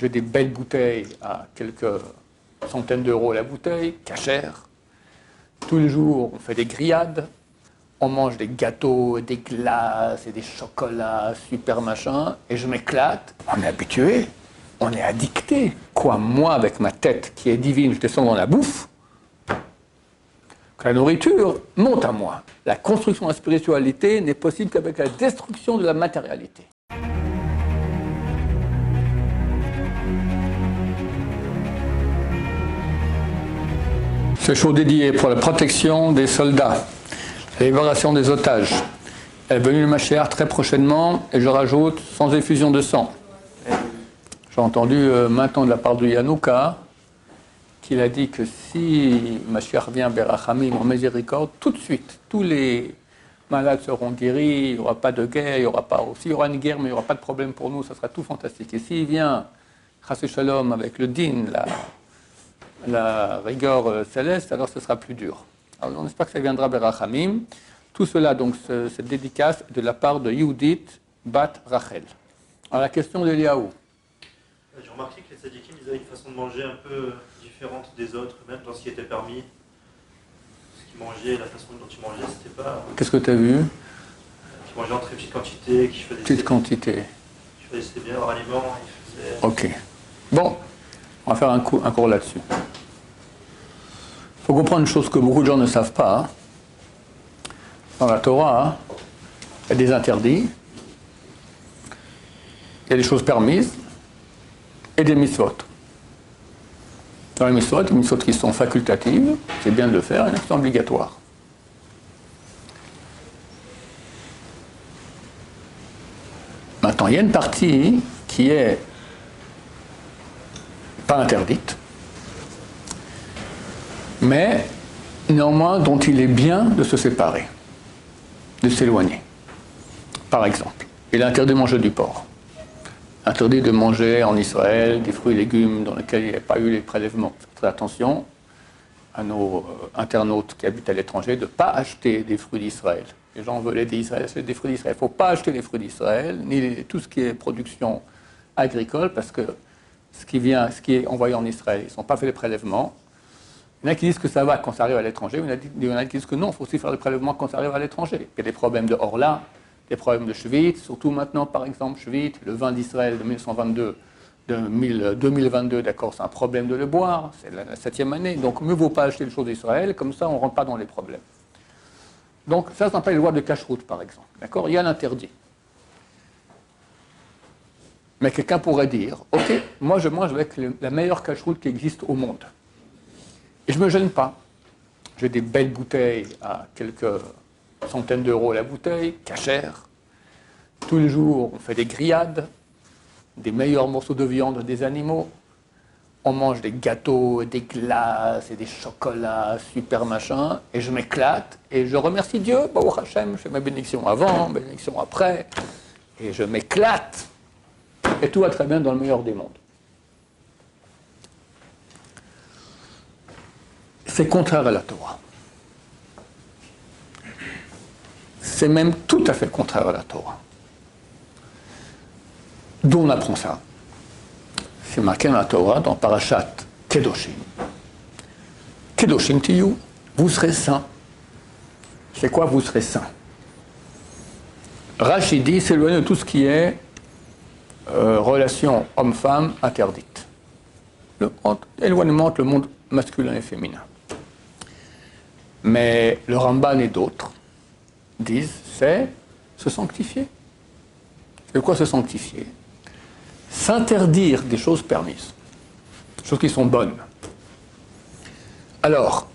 J'ai des belles bouteilles à quelques centaines d'euros la bouteille, cachère. Tous les jours, on fait des grillades, on mange des gâteaux, des glaces et des chocolats, super machin, et je m'éclate. On est habitué, on est addicté. Quoi, moi, avec ma tête qui est divine, je descends dans la bouffe, que la nourriture monte à moi. La construction de la spiritualité n'est possible qu'avec la destruction de la matérialité. Ce show dédié pour la protection des soldats, la libération des otages. Elle est venue le Machéar très prochainement et je rajoute sans effusion de sang. J'ai entendu euh, maintenant de la part de Yanouka qu'il a dit que si Mashiach vient Berachamim en miséricorde, tout de suite, tous les malades seront guéris, il n'y aura pas de guerre, il y aura pas aussi, il y aura une guerre, mais il n'y aura pas de problème pour nous, ça sera tout fantastique. Et s'il vient, Chassé Shalom, avec le din, la, la rigueur euh, céleste, alors ce sera plus dur. Alors on espère que ça viendra Berachamim. Tout cela, donc, cette dédicace de la part de Yudit Bat Rachel. Alors la question de Liaou. J'ai remarqué que les sadikim, ils avaient une façon de manger un peu différente des autres, même dans ce qui était permis. Ce qu'ils mangeaient, la façon dont ils mangeaient, c'était pas. Qu'est-ce que tu as vu? Ils mangeaient en très petite quantité, qui choisissaient. Petite quantité. Choisissaient bien leur aliment, ils faisaient. Ok. Bon, on va faire un, coup, un cours là-dessus. Il faut comprendre une chose que beaucoup de gens ne savent pas. Dans la Torah, il y a des interdits, il y a des choses permises et des mitzvot. Dans les mitzvot, les mitzvot qui sont facultatives, c'est bien de le faire, et sont obligatoires. Maintenant, il y a une partie qui est pas interdite, mais néanmoins dont il est bien de se séparer, de s'éloigner. Par exemple, il est interdit de manger du porc, interdit de manger en Israël des fruits et légumes dans lesquels il n'y a pas eu les prélèvements. Faites très attention à nos euh, internautes qui habitent à l'étranger de ne pas acheter des fruits d'Israël. Les gens veulent des, Israël, des fruits d'Israël. Il ne faut pas acheter les fruits d'Israël, ni tout ce qui est production agricole, parce que ce qui, vient, ce qui est envoyé en Israël, ils ne sont pas fait les prélèvements. Il y en a qui disent que ça va quand ça arrive à l'étranger, il y en a qui- disent que non, il faut aussi faire les prélèvements quand ça arrive à l'étranger. Il y a des problèmes de Orla, des problèmes de Schwitz, surtout maintenant, par exemple, Schwitz, le vin d'Israël de 1922, de 1000 2022, d'accord, c'est un problème de le boire, c'est la, septième année, donc mieux vaut pas acheter les choses d'Israël, comme ça on ne rentre pas dans les problèmes. Donc ça, ça s'appelle les lois de cache-route, par exemple, d'accord Il y a l'interdit. Mais quelqu'un pourrait dire, ok, moi je mange avec la meilleure cache-route qui existe au monde. Et je ne me gêne pas. J'ai des belles bouteilles à quelques centaines d'euros la bouteille, cachère. Tous les jours, on fait des grillades, des meilleurs morceaux de viande des animaux. On mange des gâteaux, des glaces et des chocolats, super machin. Et je m'éclate et je remercie Dieu. Baruch Hashem, je fais ma bénédiction avant, bénédiction après. Et je m'éclate. Et tout va très bien dans le meilleur des mondes. C'est contraire à la Torah. C'est même tout à fait contraire à la Torah. D'où on apprend ça C'est marqué dans la Torah, dans Parashat Kedoshim. Kedoshim tiyu, vous serez saints. C'est quoi vous serez saints? Rachid dit s'éloigner de tout ce qui est euh, relation homme-femme interdite. Le, éloignement entre le monde masculin et féminin. Mais le Ramban et d'autres disent c'est se sanctifier. Et quoi se sanctifier? S'interdire des choses permises, choses qui sont bonnes. Alors,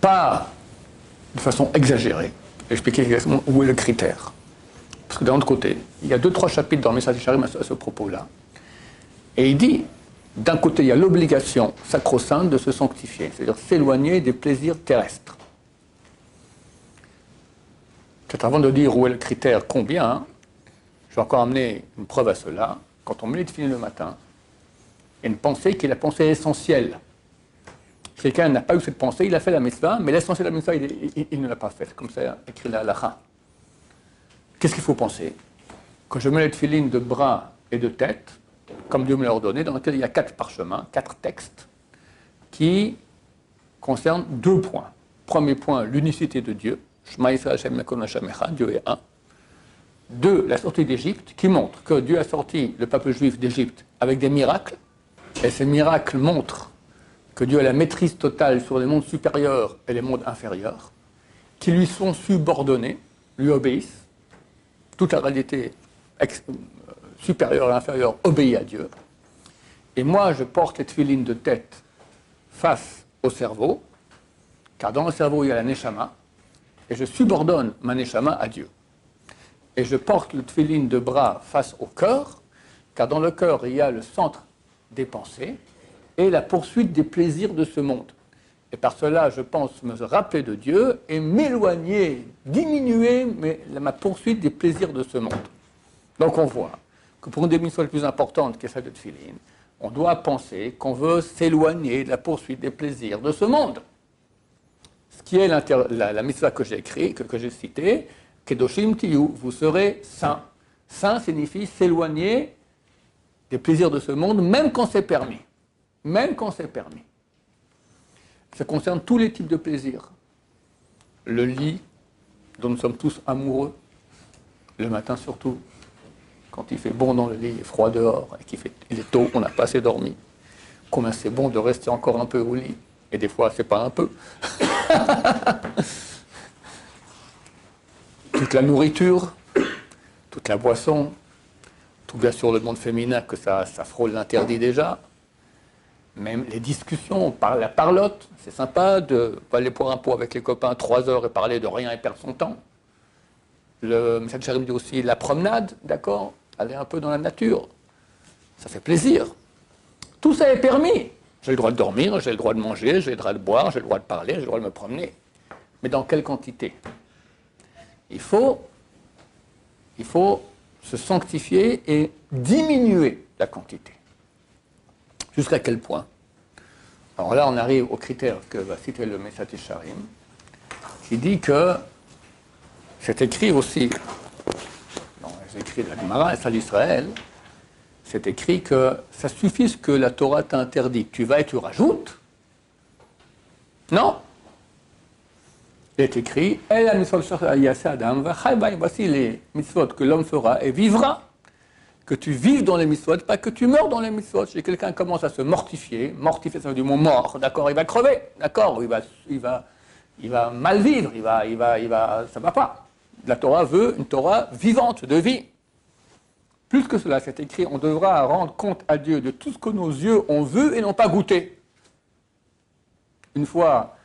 pas de façon exagérée, expliquer exactement où est le critère. Parce que d'un autre côté, il y a deux, trois chapitres dans le message à ce propos-là. Et il dit, d'un côté, il y a l'obligation sacro-sainte de se sanctifier, c'est-à-dire s'éloigner des plaisirs terrestres. Peut-être avant de dire où est le critère combien, hein, je vais encore amener une preuve à cela. Quand on les tefilines le matin, il y a une pensée qui est la pensée essentielle. Quelqu'un n'a pas eu cette pensée, il a fait la mitzvah, mais l'essentiel de la mitzvah, il, ne l'a pas fait. C'est comme ça écrit la halakha. Qu'est-ce qu'il faut penser? Quand je mets les tefilines de bras et de tête, comme Dieu me l'a ordonné, dans lequel il y a quatre parchemins, quatre textes, qui concernent deux points. Premier point, l'unicité de Dieu. Dieu est un. Deux, la sortie d'Égypte, qui montre que Dieu a sorti le peuple juif d'Égypte avec des miracles, et ces miracles montrent que Dieu a la maîtrise totale sur les mondes supérieurs et les mondes inférieurs, qui lui sont subordonnés, lui obéissent. Toute la réalité supérieure et inférieure obéit à Dieu. Et moi, je porte cette filine de tête face au cerveau, car dans le cerveau, il y a la neshama, et je subordonne ma neshama à Dieu. Et je porte le tfiline de bras face au cœur, car dans le cœur, il y a le centre des pensées et la poursuite des plaisirs de ce monde. Et par cela, je pense me rappeler de Dieu et m'éloigner, diminuer ma poursuite des plaisirs de ce monde. Donc on voit que pour une des missions les plus importantes, qui est celle de Tfilin, on doit penser qu'on veut s'éloigner de la poursuite des plaisirs de ce monde. Ce qui est la, la que j'ai écrit, que, que j'ai citée, Kedoshim Tiyu, vous serez saints. Saint signifie s'éloigner des plaisirs de ce monde, même quand c'est permis. Même quand c'est permis. Ça concerne tous les types de plaisirs. Le lit, dont nous sommes tous amoureux, le matin surtout, quand il fait bon dans le lit, est froid dehors, et qu'il fait, il est tôt, on n'a pas assez dormi. Combien c'est bon de rester encore un peu au lit. Et des fois, c'est pas un peu. toute la nourriture, toute la boisson, tout bien sûr le monde féminin que ça, ça frôle l'interdit déjà. Même les discussions, la parlotte, c'est sympa de aller pour un pot avec les copains trois heures et parler de rien et perdre son temps. Le M. dit aussi la promenade, d'accord? Aller un peu dans la nature. Ça fait plaisir. Tout ça est permis. J'ai le droit de dormir, j'ai le droit de manger, j'ai le droit de boire, j'ai le droit de parler, j'ai le droit de me promener. Mais dans quelle quantité? Il faut, se sanctifier et diminuer la quantité. Jusqu'à quel point? Alors là, on arrive au critère que va citer le Messat Sharim, qui dit que c'est écrit aussi les écrits de la Gemara, et d'Israël, c'est écrit que ça suffit ce que la Torah t'a interdit. Tu vas et tu rajoutes Non il est écrit Voici les mitzvot que l'homme fera et vivra. Que tu vives dans les mitzvot, pas que tu meurs dans les mitzvot. Si quelqu'un commence à se mortifier, mortifier, ça veut dire mot mort, d'accord, il va crever, d'accord, il va, il, va, il va mal vivre, il va, il va, il va, ça va pas. La Torah veut une Torah vivante, de vie. Plus que cela, c'est écrit, on devra rendre compte à Dieu de tout ce que nos yeux ont vu et n'ont pas goûté. Une fois,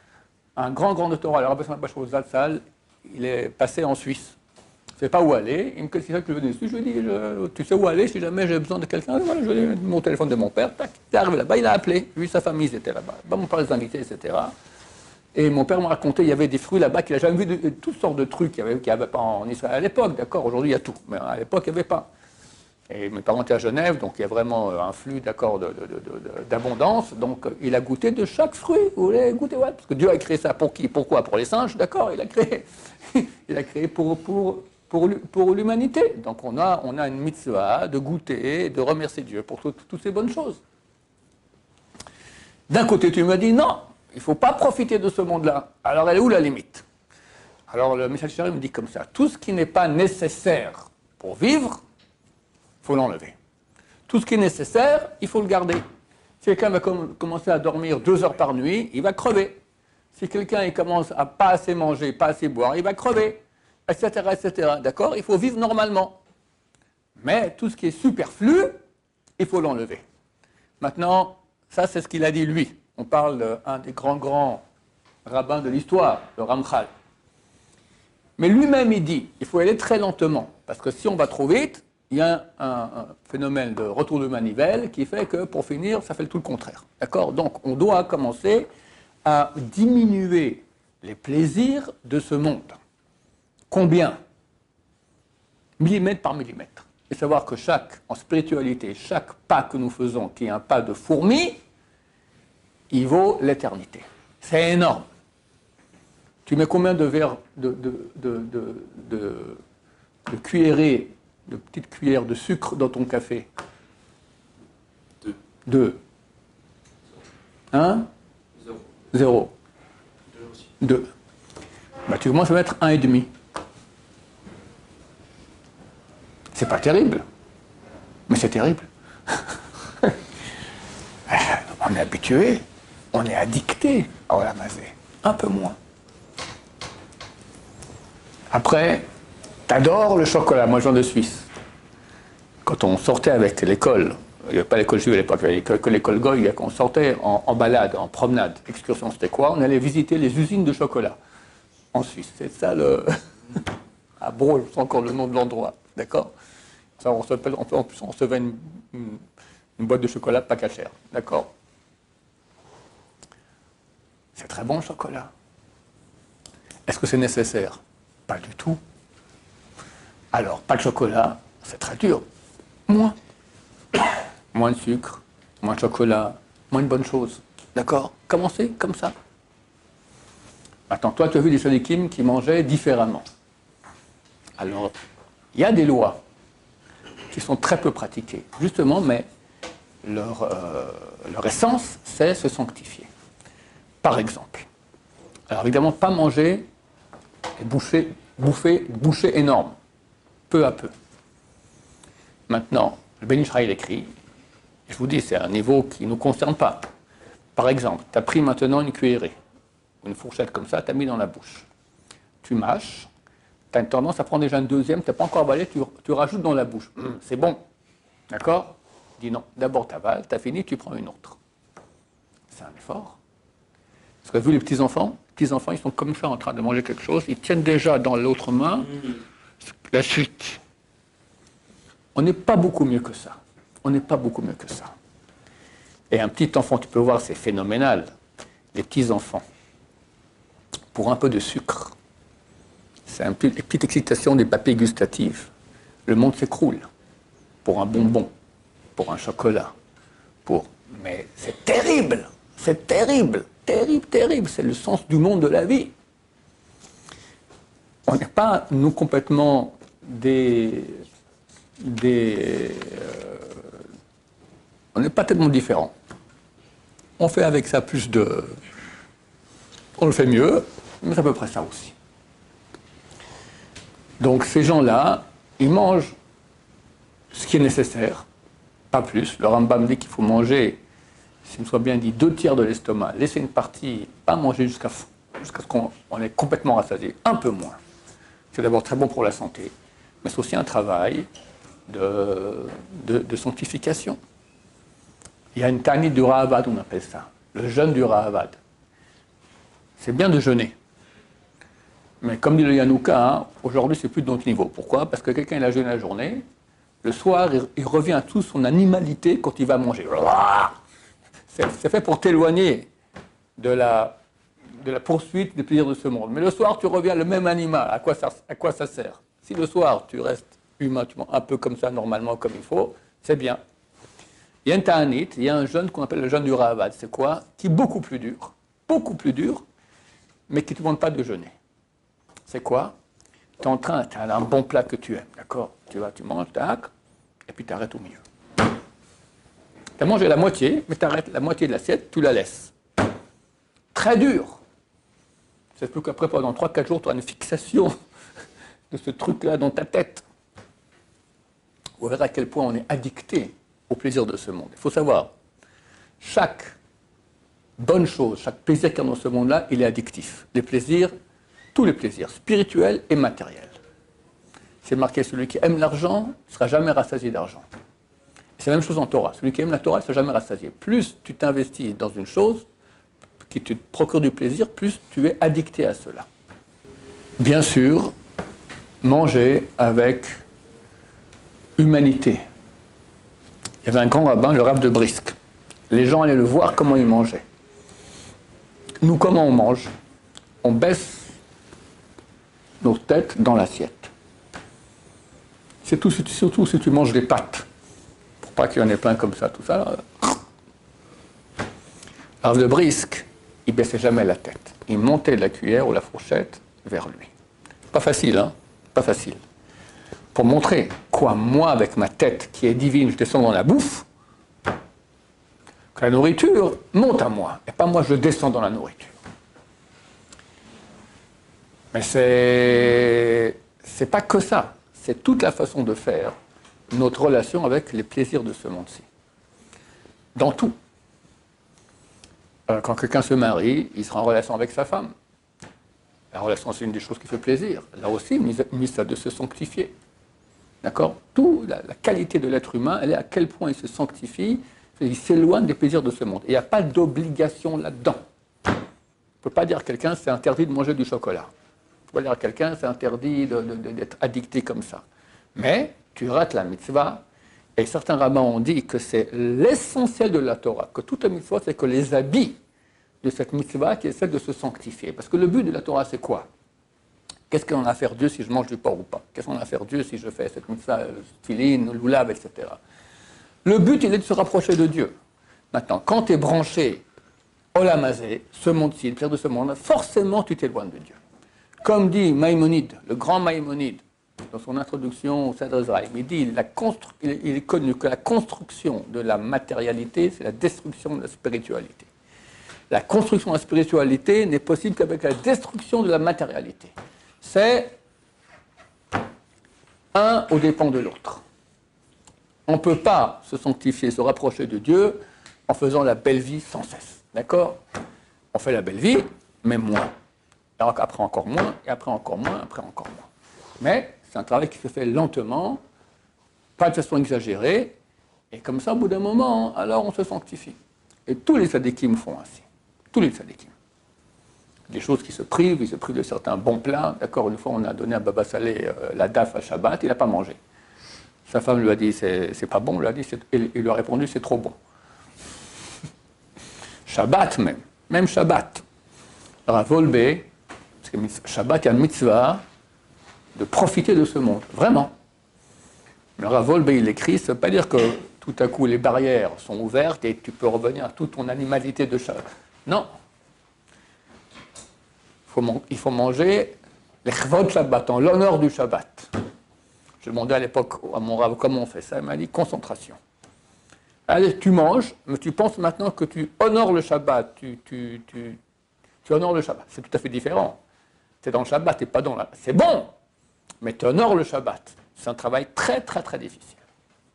un grand, grand doctorat, le Rabbi Zatzal, il est passé en Suisse. Je ne sais pas où aller. Il me dit ça que je venais dessus. Je lui dis Tu sais où aller si jamais j'ai besoin de quelqu'un Je lui ai mon téléphone de mon père. Tac, il est arrivé là-bas, il a appelé. Lui, sa famille, ils étaient là-bas. mon père les invités, etc. Et mon père m'a raconté il y avait des fruits là-bas qu'il n'a jamais vu, de, toutes sortes de trucs qu'il n'y avait, pas en Israël à l'époque. D'accord Aujourd'hui, il y a tout. Mais à l'époque, il n'y avait pas. Et mes parents étaient à Genève, donc il y a vraiment euh, un flux d'accord d'abondance. Donc il a goûté de chaque fruit. Vous voulez goûter ouais, Parce que Dieu a créé ça pour qui Pourquoi Pour les singes, d'accord Il a créé. il a créé pour, pour, pour, pour l'humanité. Donc on a, on a une mitzvah de goûter, de remercier Dieu pour toutes ces bonnes choses. D'un côté, tu me dis non, il ne faut pas profiter de ce monde-là. Alors elle est où la limite? Alors le Michel Chéri me dit comme ça tout ce qui n'est pas nécessaire pour vivre, faut l'enlever. Tout ce qui est nécessaire, il faut le garder. Si quelqu'un va commencer à dormir deux heures par nuit, il va crever. Si quelqu'un commence à pas assez manger, pas assez boire, il va crever, etc., etc. D'accord? Il faut vivre normalement. Mais tout ce qui est superflu, il faut l'enlever. Maintenant, ça c'est ce qu'il a dit lui. On parle d'un des grands grands rabbins de l'histoire, le Ramchal. Mais lui-même il dit, il faut aller très lentement, parce que si on va trop vite, il y a un, phénomène de retour de manivelle qui fait que, pour finir, ça fait tout le contraire. D'accord? Donc, on doit commencer à diminuer les plaisirs de ce monde. Combien? Millimètre par millimètre. Et savoir que chaque, en spiritualité, chaque pas que nous faisons, qui est un pas de fourmi, il vaut l'éternité. C'est énorme. Tu mets combien de verres de, de, de, de cuillerée de petites cuillères de sucre dans ton café? 2. 1 0. 2. Bah, tu commences à mettre 1,5. C'est pas terrible, mais c'est terrible. on est habitué, on est addicté à la masée. Un peu moins. Après, t'adores le chocolat, moi je viens de Suisse. Quand on sortait avec l'école, il n'y avait pas l'école juive à l'époque, il n'y avait que l'école Goy, quand on sortait en, balade, en promenade, excursion, c'était quoi? On allait visiter les usines de chocolat en Suisse. C'est ça le. à Brol, c'est encore le nom de l'endroit, d'accord? On on, on recevait une, une, boîte de chocolat pas cachère. D'accord? C'est très bon le chocolat. Est-ce que c'est nécessaire? Pas du tout. Alors, pas de chocolat, c'est très dur. Moins. Moins de sucre, moins de chocolat, moins de bonnes choses. D'accord? Commencez comme ça. Attends, toi, tu as vu des sadikim qui mangeaient différemment. Alors, il y a des lois qui sont très peu pratiquées, justement, mais leur, euh, leur essence, c'est se sanctifier. Par exemple, alors évidemment, pas manger et bouffer, boucher énorme, peu à peu. Maintenant, le Ben Israël écrit, je vous dis, c'est un niveau qui ne nous concerne pas. Par exemple, tu as pris maintenant une cuillerée, une fourchette comme ça, tu as mis dans la bouche. Tu mâches, tu as une tendance à prendre déjà une deuxième, tu n'as pas encore avalé, tu, rajoutes dans la bouche. Hum, c'est bon. D'accord? Dis non. D'abord, tu avales, tu as fini, tu prends une autre. C'est un effort. Parce que vu les petits-enfants, les petits-enfants, ils sont comme ça en train de manger quelque chose, ils tiennent déjà dans l'autre main la suite. On n'est pas beaucoup mieux que ça. On n'est pas beaucoup mieux que ça. Et un petit enfant, tu peux voir, c'est phénoménal. Les petits-enfants, pour un peu de sucre, c'est une petite excitation des papilles gustatives. Le monde s'écroule pour un bonbon, pour un chocolat, pour. Mais c'est terrible, c'est terrible, terrible, terrible. C'est le sens du monde de la vie. On n'est pas, nous, complètement des. des euh, on n'est pas tellement différents. On fait avec ça plus de. On le fait mieux, mais c'est à peu près ça aussi. Donc ces gens-là, ils mangent ce qui est nécessaire, pas plus. Le Rambam dit qu'il faut manger, s'il me soit bien dit, deux tiers de l'estomac, laisser une partie, pas manger jusqu'à jusqu'à ce qu'on est complètement rassasié, un peu moins. C'est d'abord très bon pour la santé, mais c'est aussi un travail de, sanctification. Il y a une tanie du Rahavad, on appelle ça, le jeûne du Rahavad. C'est bien de jeûner, mais comme dit le Yanouka, hein, aujourd'hui c'est plus de notre niveau. Pourquoi? Parce que quelqu'un il a jeûné la journée, le soir il, revient à toute son animalité quand il va manger. C'est fait pour t'éloigner de la, de la poursuite des plaisirs de ce monde. Mais le soir tu reviens le même animal. À quoi ça, à quoi ça sert? Si le soir tu restes humain, un peu comme ça normalement comme il faut, c'est bien. Il y a un ta'anit, il y a un jeûne qu'on appelle le jeûne du Rahavad. C'est quoi? Qui est beaucoup plus dur, beaucoup plus dur, mais qui ne te demande pas de jeûner c'est quoi? Tu es en train, tu as un bon plat que tu aimes, d'accord? Tu vas, tu manges, tac, et puis tu arrêtes au milieu. Tu as mangé la moitié, mais tu arrêtes la moitié de l'assiette, tu la laisses. Très dur. C'est plus qu'après, pendant 3-4 jours, tu as une fixation de ce truc-là dans ta tête. Vous verrez à quel point on est addicté au plaisir de ce monde. Il faut savoir, chaque bonne chose, chaque plaisir qu'il y a dans ce monde-là, il est addictif. Les plaisirs, tous les plaisirs, spirituels et matériels. C'est marqué celui qui aime l'argent ne sera jamais rassasié d'argent. C'est la même chose en Torah. Celui qui aime la Torah ne sera jamais rassasié. Plus tu t'investis dans une chose qui te procure du plaisir, plus tu es addicté à cela. Bien sûr, manger avec humanité. Il y avait un grand rabbin, le rabbin de Brisque. Les gens allaient le voir comment il mangeait. Nous, comment on mange? On baisse nos têtes dans l'assiette. C'est tout, surtout si tu manges des pâtes, pas qu'il y en ait plein comme ça, tout ça. Alors le brisque, il baissait jamais la tête. Il montait la cuillère ou la fourchette vers lui. Pas facile, hein Pas facile. Pour montrer quoi, moi, avec ma tête qui est divine, je descends dans la bouffe, que la nourriture monte à moi, et pas moi je descends dans la nourriture. Mais c'est c'est pas que ça, c'est toute la façon de faire notre relation avec les plaisirs de ce monde-ci. Dans tout. Euh, quand quelqu'un se marie, il sera en relation avec sa femme. La relation, c'est une des choses qui fait plaisir. Là aussi, il ça de se sanctifier. D'accord? Tout, la, qualité de l'être humain, elle est à quel point il se sanctifie, il s'éloigne des plaisirs de ce monde. il n'y a pas d'obligation là-dedans. On ne peut pas dire à quelqu'un, c'est interdit de manger du chocolat. On ne peut pas dire à quelqu'un, c'est interdit d'être addicté comme ça. Mais tu rates la mitzvah, et certains rabbins ont dit que c'est l'essentiel de la Torah, que toute la mitzvah, c'est que les habits de cette mitzvah qui essaie de se sanctifier. Parce que le but de la Torah, c'est quoi? Qu'est-ce qu'on a à faire Dieu si je mange du porc ou pas? Qu'est-ce qu'on a à faire Dieu si je fais cette mitzvah, filine, loulav, etc. Le but, il est de se rapprocher de Dieu. Maintenant, quand tu es branché au lamazé, ce monde-ci, le père de ce monde, forcément tu t'éloignes de Dieu. Comme dit Maïmonide, le grand Maïmonide, dans son introduction au Sadr il dit la il est connu que la construction de la matérialité, c'est la destruction de la spiritualité. La construction de la spiritualité n'est possible qu'avec la destruction de la matérialité. C'est un au dépend de l'autre. On ne peut pas se sanctifier, se rapprocher de Dieu en faisant la belle vie sans cesse. D'accord? On fait la belle vie, mais moins. après encore moins, et après encore moins, après encore moins. Mais c'est un travail qui se fait lentement, pas de façon exagérée, et comme ça, au bout d'un moment, alors on se sanctifie. Et tous les sadikim font ainsi. Tous les sadikim. Des choses qui se privent, ils se privent de certains bons plats. D'accord, une fois, on a donné à Baba Salé euh, la daf à Shabbat, il n'a pas mangé. Sa femme lui a dit c'est pas bon, il, lui a répondu c'est trop bon. Shabbat même, même Shabbat. Que Shabbat, il y a une mitzvah de profiter de ce monde, vraiment. Le Ravolbe, il écrit, ça ne veut pas dire que tout à coup les barrières sont ouvertes et tu peux revenir à toute ton animalité de Shabbat. Non. Il faut, manger les chvod Shabbat, en l'honneur du Shabbat. Je demandais à l'époque à mon Rav comment on fait ça. Il m'a dit concentration. Allez, tu manges, mais tu penses maintenant que tu honores le Shabbat. Tu honores le Shabbat. C'est tout à fait différent. C'est dans le Shabbat et pas dans la. C'est bon, mais tu honores le Shabbat. C'est un travail très, très, très difficile.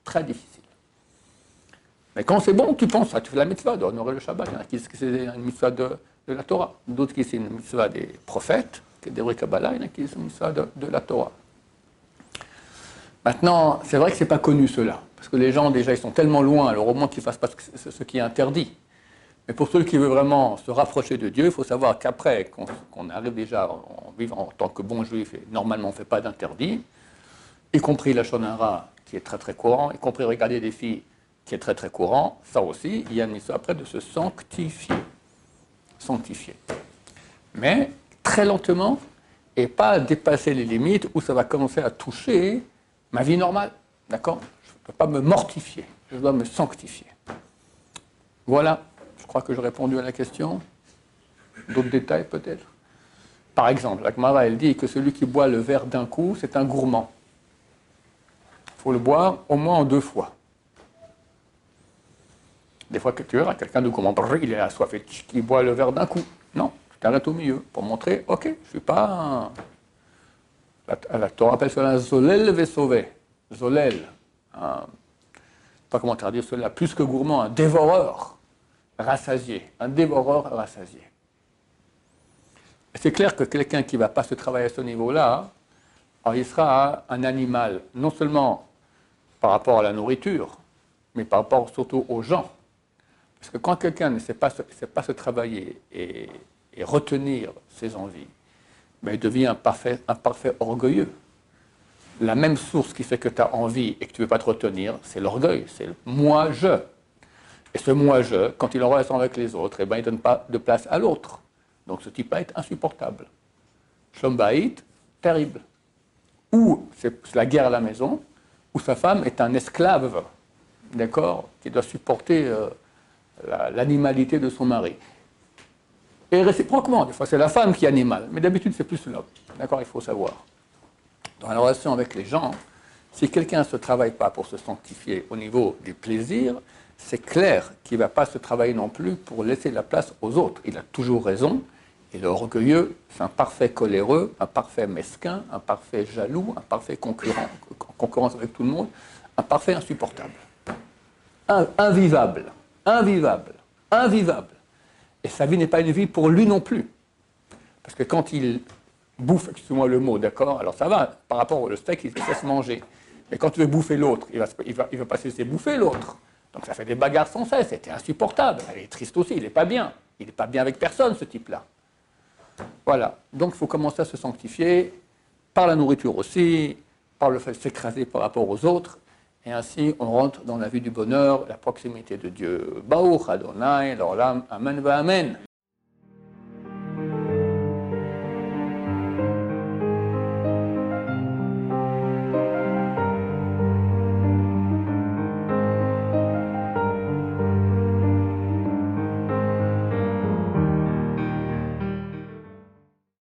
Très difficile. Mais quand c'est bon, tu penses, ah, tu fais la mitzvah d'honorer le Shabbat. Il y en a qui c'est une mitzvah de, la Torah. D'autres qui c'est une mitzvah des prophètes, des Kabbalah. Il y en a qui c'est une mitzvah de, la Torah. Maintenant, c'est vrai que ce n'est pas connu cela. Parce que les gens, déjà, ils sont tellement loin, alors au moins qu'ils ne fassent pas ce qui est interdit. Mais pour ceux qui veulent vraiment se rapprocher de Dieu, il faut savoir qu'après qu'on arrive déjà en vivant en tant que bon juif, et normalement on ne fait pas d'interdit, y compris la shonara qui est très très courant, y compris regarder des filles qui est très très courant, ça aussi, il y a une mission après de se sanctifier. Sanctifier. Mais très lentement et pas dépasser les limites où ça va commencer à toucher ma vie normale. D'accord? Je ne peux pas me mortifier, je dois me sanctifier. Voilà crois que j'ai répondu à la question. D'autres détails peut-être Par exemple, la Gemara, elle dit que celui qui boit le verre d'un coup, c'est un gourmand. Il faut le boire au moins en deux fois. Des fois tu verras quelqu'un de gourmand, il est assoiffé, il boit le verre d'un coup. Non, tu t'arrêtes au milieu pour montrer, ok, je ne suis pas La, la Torah appelle cela zolel vesové. Zolel. Un, pas comment traduire cela, plus que gourmand, un dévoreur rassasié, un dévoreur rassasié. C'est clair que quelqu'un qui ne va pas se travailler à ce niveau-là, il sera un animal, non seulement par rapport à la nourriture, mais par rapport surtout aux gens. Parce que quand quelqu'un ne sait pas, se travailler et, retenir ses envies, ben, il devient un parfait, un parfait orgueilleux. La même source qui fait que tu as envie et que tu ne veux pas te retenir, c'est l'orgueil, c'est moi-je. Et ce moi-je, quand il est en relation avec les autres, eh ben, il ne donne pas de place à l'autre. Donc ce type est insupportable. Shlombaït, terrible. Ou c'est la guerre à la maison, ou sa femme est un esclave, d'accord, qui doit supporter euh, l'animalité de son mari. Et réciproquement, des fois c'est la femme qui est animale, mais d'habitude c'est plus l'homme. D'accord, il faut savoir. Dans la relation avec les gens, si quelqu'un ne se travaille pas pour se sanctifier au niveau des plaisirs, c'est clair qu'il ne va pas se travailler non plus pour laisser la place aux autres. Il a toujours raison. Et le orgueilleux, c'est un parfait coléreux, un parfait mesquin, un parfait jaloux, un parfait concurrent, en concurrence avec tout le monde, un parfait insupportable. invivable, invivable, invivable. Et sa vie n'est pas une vie pour lui non plus. Parce que quand il bouffe, excusez-moi le mot, d'accord Alors ça va, par rapport au steak, il se laisse manger. Mais quand tu veux bouffer l'autre, il ne va, il va, il va pas se laisser bouffer l'autre. Donc ça fait des bagarres sans cesse, c'était insupportable. Elle est triste aussi, il n'est pas bien. Il n'est pas bien avec personne, ce type-là. Voilà, donc il faut commencer à se sanctifier par la nourriture aussi, par le fait de s'écraser par rapport aux autres, et ainsi on rentre dans la vie du bonheur, la proximité de Dieu. Adonai, l'Olam, Amen, Amen.